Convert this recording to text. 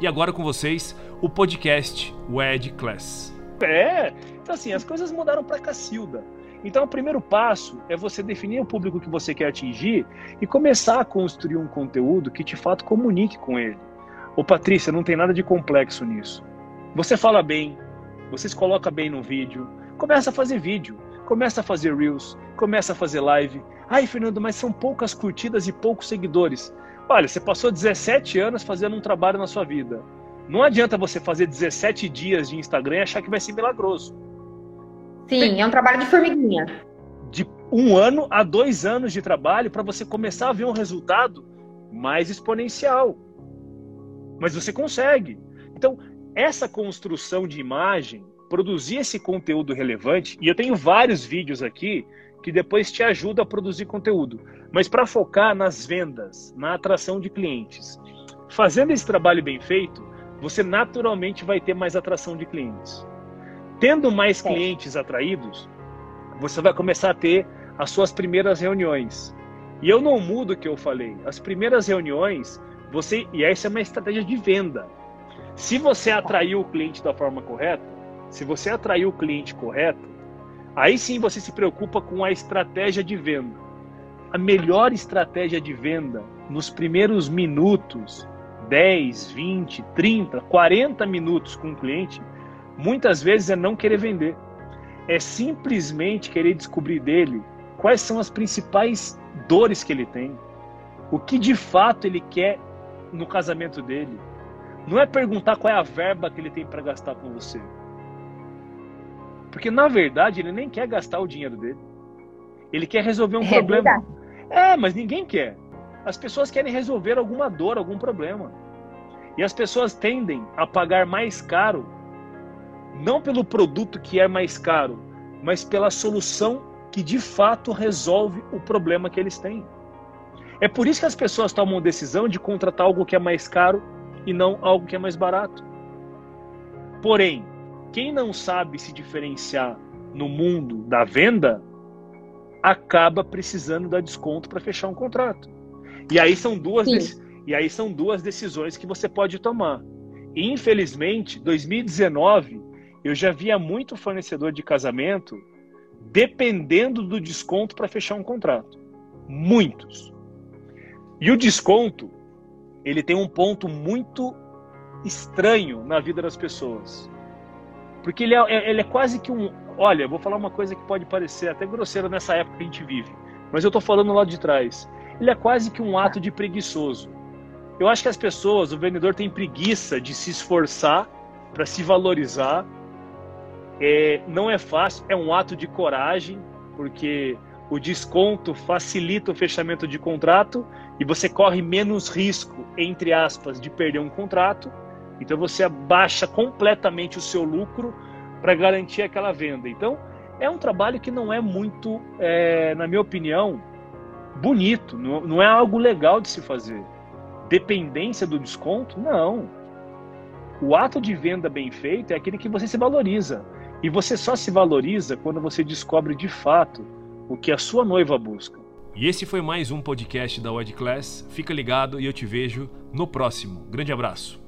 E agora com vocês, o podcast Wed Class. É, então assim, as coisas mudaram para Cacilda. Então o primeiro passo é você definir o público que você quer atingir e começar a construir um conteúdo que de fato comunique com ele. Ô Patrícia, não tem nada de complexo nisso. Você fala bem, você se coloca bem no vídeo, começa a fazer vídeo, começa a fazer reels, começa a fazer live. Ai, Fernando, mas são poucas curtidas e poucos seguidores. Olha, você passou 17 anos fazendo um trabalho na sua vida. Não adianta você fazer 17 dias de Instagram e achar que vai ser milagroso. Sim, é um trabalho de formiguinha. De um ano a dois anos de trabalho para você começar a ver um resultado mais exponencial. Mas você consegue. Então, essa construção de imagem, produzir esse conteúdo relevante, e eu tenho vários vídeos aqui que depois te ajuda a produzir conteúdo. Mas para focar nas vendas, na atração de clientes. Fazendo esse trabalho bem feito, você naturalmente vai ter mais atração de clientes. Tendo mais clientes atraídos, você vai começar a ter as suas primeiras reuniões. E eu não mudo o que eu falei. As primeiras reuniões, você e essa é uma estratégia de venda. Se você atraiu o cliente da forma correta, se você atraiu o cliente correto, Aí sim você se preocupa com a estratégia de venda. A melhor estratégia de venda nos primeiros minutos, 10, 20, 30, 40 minutos com o cliente, muitas vezes é não querer vender. É simplesmente querer descobrir dele quais são as principais dores que ele tem, o que de fato ele quer no casamento dele. Não é perguntar qual é a verba que ele tem para gastar com você. Porque na verdade ele nem quer gastar o dinheiro dele. Ele quer resolver um é problema. Verdade. É, mas ninguém quer. As pessoas querem resolver alguma dor, algum problema. E as pessoas tendem a pagar mais caro, não pelo produto que é mais caro, mas pela solução que de fato resolve o problema que eles têm. É por isso que as pessoas tomam a decisão de contratar algo que é mais caro e não algo que é mais barato. Porém, quem não sabe se diferenciar no mundo da venda acaba precisando dar desconto para fechar um contrato. E aí são duas e aí são duas decisões que você pode tomar. E, infelizmente, 2019 eu já via muito fornecedor de casamento dependendo do desconto para fechar um contrato. Muitos. E o desconto, ele tem um ponto muito estranho na vida das pessoas. Porque ele é, é, ele é quase que um. Olha, vou falar uma coisa que pode parecer até grosseira nessa época que a gente vive, mas eu estou falando lá de trás. Ele é quase que um ato de preguiçoso. Eu acho que as pessoas, o vendedor tem preguiça de se esforçar para se valorizar. É, não é fácil, é um ato de coragem, porque o desconto facilita o fechamento de contrato e você corre menos risco, entre aspas, de perder um contrato então você abaixa completamente o seu lucro para garantir aquela venda. Então é um trabalho que não é muito, é, na minha opinião, bonito, não, não é algo legal de se fazer. Dependência do desconto? Não. O ato de venda bem feito é aquele que você se valoriza. E você só se valoriza quando você descobre de fato o que a sua noiva busca. E esse foi mais um podcast da Wed Class. Fica ligado e eu te vejo no próximo. Grande abraço.